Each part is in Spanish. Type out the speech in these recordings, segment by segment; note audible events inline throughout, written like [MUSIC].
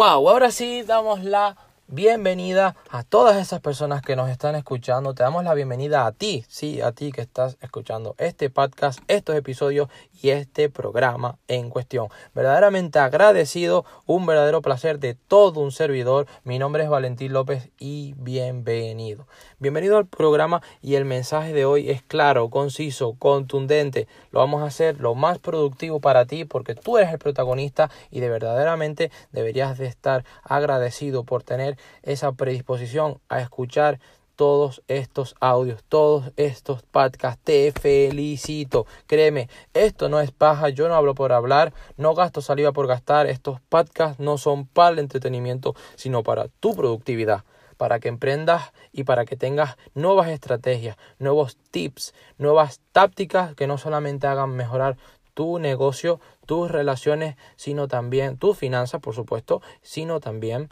Wow, ahora sí damos la bienvenida a todas esas personas que nos están escuchando. Te damos la bienvenida a ti, sí, a ti que estás escuchando este podcast, estos episodios y este programa en cuestión. Verdaderamente agradecido, un verdadero placer de todo un servidor. Mi nombre es Valentín López y bienvenido. Bienvenido al programa y el mensaje de hoy es claro, conciso, contundente. Lo vamos a hacer lo más productivo para ti porque tú eres el protagonista y de verdaderamente deberías de estar agradecido por tener esa predisposición a escuchar todos estos audios, todos estos podcasts. Te felicito. Créeme, esto no es paja. Yo no hablo por hablar, no gasto saliva por gastar. Estos podcasts no son para el entretenimiento, sino para tu productividad. Para que emprendas y para que tengas nuevas estrategias, nuevos tips, nuevas tácticas que no solamente hagan mejorar tu negocio, tus relaciones, sino también tus finanzas, por supuesto, sino también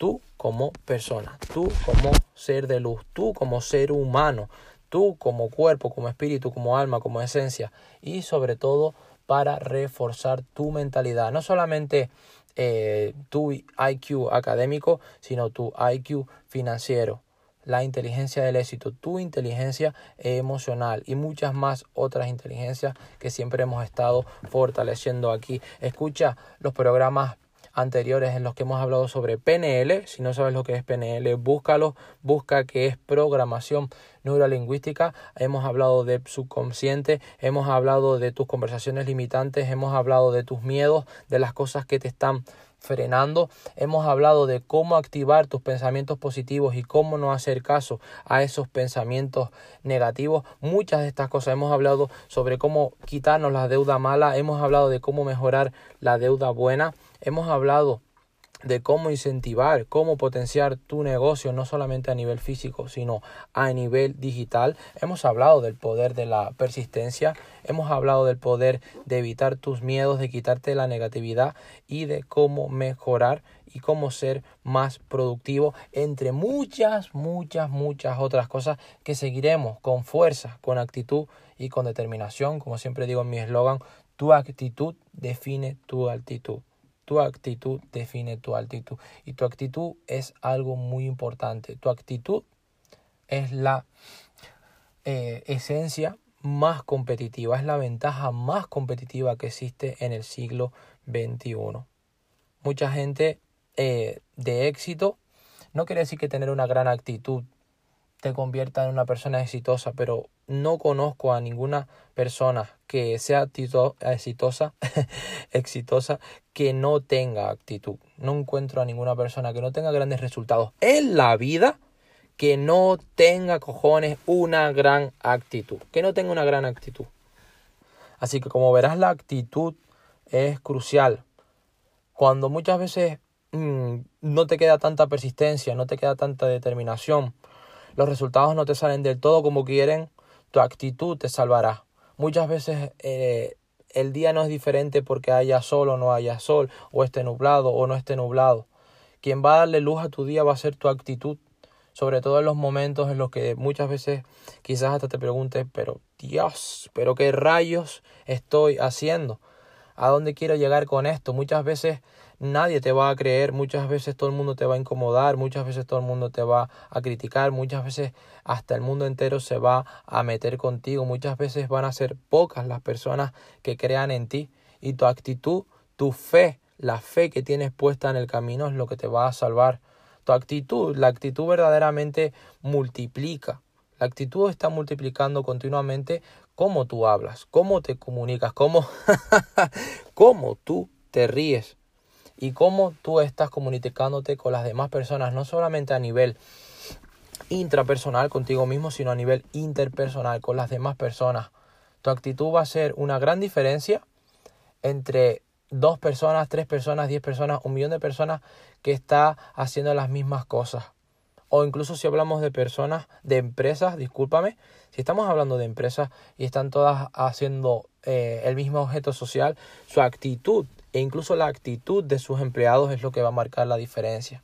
tú como persona, tú como ser de luz, tú como ser humano, tú como cuerpo, como espíritu, como alma, como esencia y sobre todo para reforzar tu mentalidad, no solamente eh, tu IQ académico, sino tu IQ financiero, la inteligencia del éxito, tu inteligencia emocional y muchas más otras inteligencias que siempre hemos estado fortaleciendo aquí. Escucha los programas anteriores en los que hemos hablado sobre PNL. Si no sabes lo que es PNL, búscalo, busca que es programación neurolingüística. Hemos hablado de subconsciente, hemos hablado de tus conversaciones limitantes, hemos hablado de tus miedos, de las cosas que te están frenando. Hemos hablado de cómo activar tus pensamientos positivos y cómo no hacer caso a esos pensamientos negativos. Muchas de estas cosas hemos hablado sobre cómo quitarnos la deuda mala, hemos hablado de cómo mejorar la deuda buena. Hemos hablado de cómo incentivar, cómo potenciar tu negocio, no solamente a nivel físico, sino a nivel digital. Hemos hablado del poder de la persistencia, hemos hablado del poder de evitar tus miedos, de quitarte la negatividad y de cómo mejorar y cómo ser más productivo, entre muchas, muchas, muchas otras cosas que seguiremos con fuerza, con actitud y con determinación. Como siempre digo en mi eslogan, tu actitud define tu altitud. Tu actitud define tu altitud. Y tu actitud es algo muy importante. Tu actitud es la eh, esencia más competitiva, es la ventaja más competitiva que existe en el siglo XXI. Mucha gente eh, de éxito no quiere decir que tener una gran actitud te convierta en una persona exitosa, pero no conozco a ninguna persona que sea exitosa, [LAUGHS] exitosa, que no tenga actitud. No encuentro a ninguna persona que no tenga grandes resultados en la vida, que no tenga cojones una gran actitud, que no tenga una gran actitud. Así que como verás, la actitud es crucial. Cuando muchas veces mm, no te queda tanta persistencia, no te queda tanta determinación, los resultados no te salen del todo como quieren, tu actitud te salvará. Muchas veces eh, el día no es diferente porque haya sol o no haya sol, o esté nublado o no esté nublado. Quien va a darle luz a tu día va a ser tu actitud, sobre todo en los momentos en los que muchas veces quizás hasta te preguntes, pero Dios, pero qué rayos estoy haciendo, a dónde quiero llegar con esto. Muchas veces nadie te va a creer, muchas veces todo el mundo te va a incomodar, muchas veces todo el mundo te va a criticar, muchas veces hasta el mundo entero se va a meter contigo, muchas veces van a ser pocas las personas que crean en ti y tu actitud, tu fe, la fe que tienes puesta en el camino es lo que te va a salvar. Tu actitud, la actitud verdaderamente multiplica. La actitud está multiplicando continuamente cómo tú hablas, cómo te comunicas, cómo, [LAUGHS] cómo tú te ríes y cómo tú estás comunicándote con las demás personas, no solamente a nivel intrapersonal contigo mismo, sino a nivel interpersonal con las demás personas. Tu actitud va a ser una gran diferencia entre dos personas, tres personas, diez personas, un millón de personas que está haciendo las mismas cosas. O incluso si hablamos de personas, de empresas, discúlpame, si estamos hablando de empresas y están todas haciendo eh, el mismo objeto social, su actitud e incluso la actitud de sus empleados es lo que va a marcar la diferencia.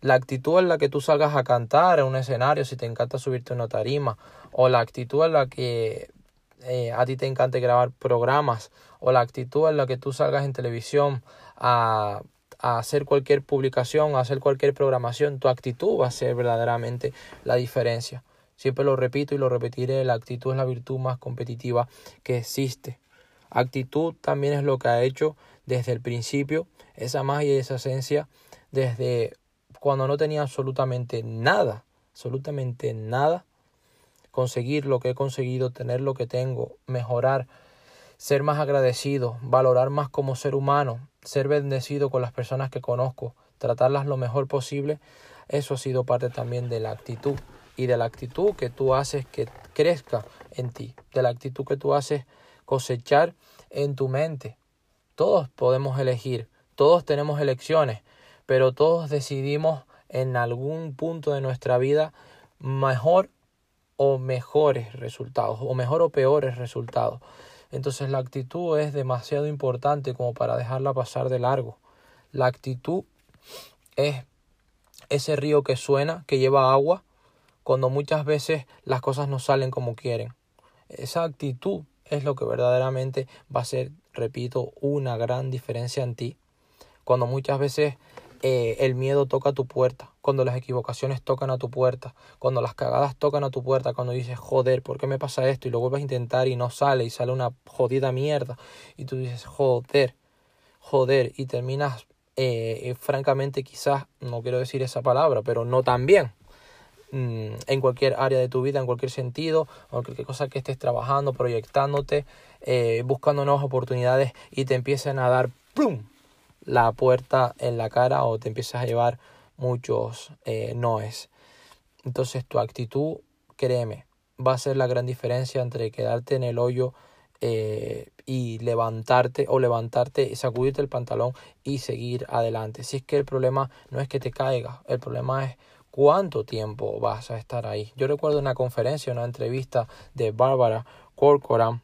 La actitud en la que tú salgas a cantar en un escenario, si te encanta subirte a una tarima, o la actitud en la que eh, a ti te encanta grabar programas, o la actitud en la que tú salgas en televisión a, a hacer cualquier publicación, a hacer cualquier programación, tu actitud va a ser verdaderamente la diferencia. Siempre lo repito y lo repetiré, la actitud es la virtud más competitiva que existe. Actitud también es lo que ha hecho desde el principio esa magia y esa esencia desde cuando no tenía absolutamente nada, absolutamente nada, conseguir lo que he conseguido, tener lo que tengo, mejorar, ser más agradecido, valorar más como ser humano, ser bendecido con las personas que conozco, tratarlas lo mejor posible, eso ha sido parte también de la actitud y de la actitud que tú haces que crezca en ti, de la actitud que tú haces cosechar en tu mente. Todos podemos elegir, todos tenemos elecciones, pero todos decidimos en algún punto de nuestra vida mejor o mejores resultados, o mejor o peores resultados. Entonces la actitud es demasiado importante como para dejarla pasar de largo. La actitud es ese río que suena, que lleva agua, cuando muchas veces las cosas no salen como quieren. Esa actitud es lo que verdaderamente va a ser, repito, una gran diferencia en ti. Cuando muchas veces eh, el miedo toca a tu puerta, cuando las equivocaciones tocan a tu puerta, cuando las cagadas tocan a tu puerta, cuando dices, joder, ¿por qué me pasa esto? Y lo vuelves a intentar y no sale y sale una jodida mierda. Y tú dices, joder, joder, y terminas, eh, eh, francamente, quizás, no quiero decir esa palabra, pero no tan bien. Mm, en cualquier área de tu vida, en cualquier sentido, o cualquier cosa que estés trabajando, proyectándote, eh, buscando nuevas oportunidades y te empiecen a dar ¡pum! la puerta en la cara o te empiezas a llevar muchos eh, noes. Entonces tu actitud, créeme, va a ser la gran diferencia entre quedarte en el hoyo eh, y levantarte o levantarte, sacudirte el pantalón y seguir adelante. Si es que el problema no es que te caigas, el problema es cuánto tiempo vas a estar ahí. Yo recuerdo una conferencia, una entrevista de Bárbara Corcoran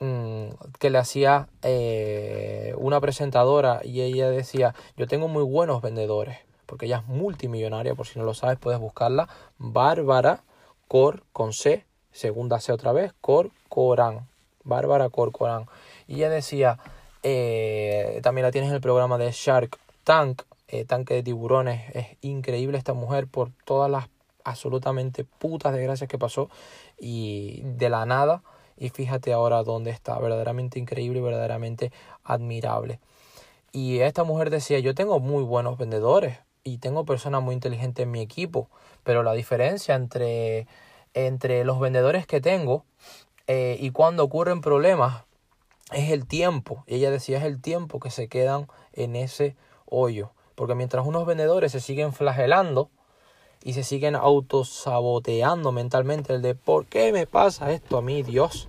mm, que le hacía eh, una presentadora y ella decía, yo tengo muy buenos vendedores, porque ella es multimillonaria, por si no lo sabes puedes buscarla, Bárbara Cor con C, segunda C otra vez, Corcoran, Bárbara Corcoran. Y ella decía, eh, también la tienes en el programa de Shark Tank, eh, tanque de tiburones. Es increíble esta mujer por todas las absolutamente putas desgracias que pasó y de la nada. Y fíjate ahora dónde está, verdaderamente increíble verdaderamente admirable. Y esta mujer decía, yo tengo muy buenos vendedores y tengo personas muy inteligentes en mi equipo, pero la diferencia entre, entre los vendedores que tengo eh, y cuando ocurren problemas es el tiempo. Y ella decía, es el tiempo que se quedan en ese hoyo. Porque mientras unos vendedores se siguen flagelando y se siguen autosaboteando mentalmente el de ¿por qué me pasa esto a mí, Dios?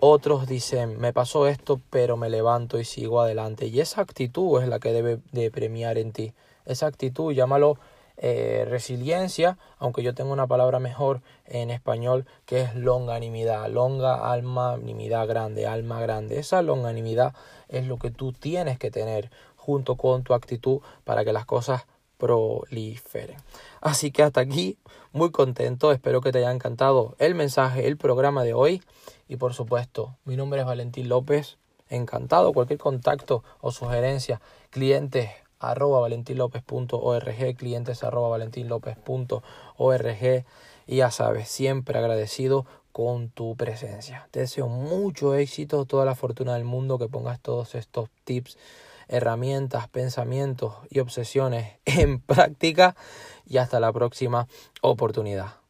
Otros dicen, me pasó esto, pero me levanto y sigo adelante. Y esa actitud es la que debe de premiar en ti. Esa actitud, llámalo eh, resiliencia, aunque yo tengo una palabra mejor en español que es longanimidad. Longa, alma, nimidad grande, alma grande. Esa longanimidad es lo que tú tienes que tener junto con tu actitud para que las cosas proliferen. Así que hasta aquí, muy contento, espero que te haya encantado el mensaje, el programa de hoy y por supuesto, mi nombre es Valentín López, encantado, cualquier contacto o sugerencia, clientes arroba valentinlopez.org, clientes arroba valentinlopez.org y ya sabes, siempre agradecido con tu presencia. Te deseo mucho éxito, toda la fortuna del mundo, que pongas todos estos tips herramientas, pensamientos y obsesiones [LAUGHS] en práctica y hasta la próxima oportunidad.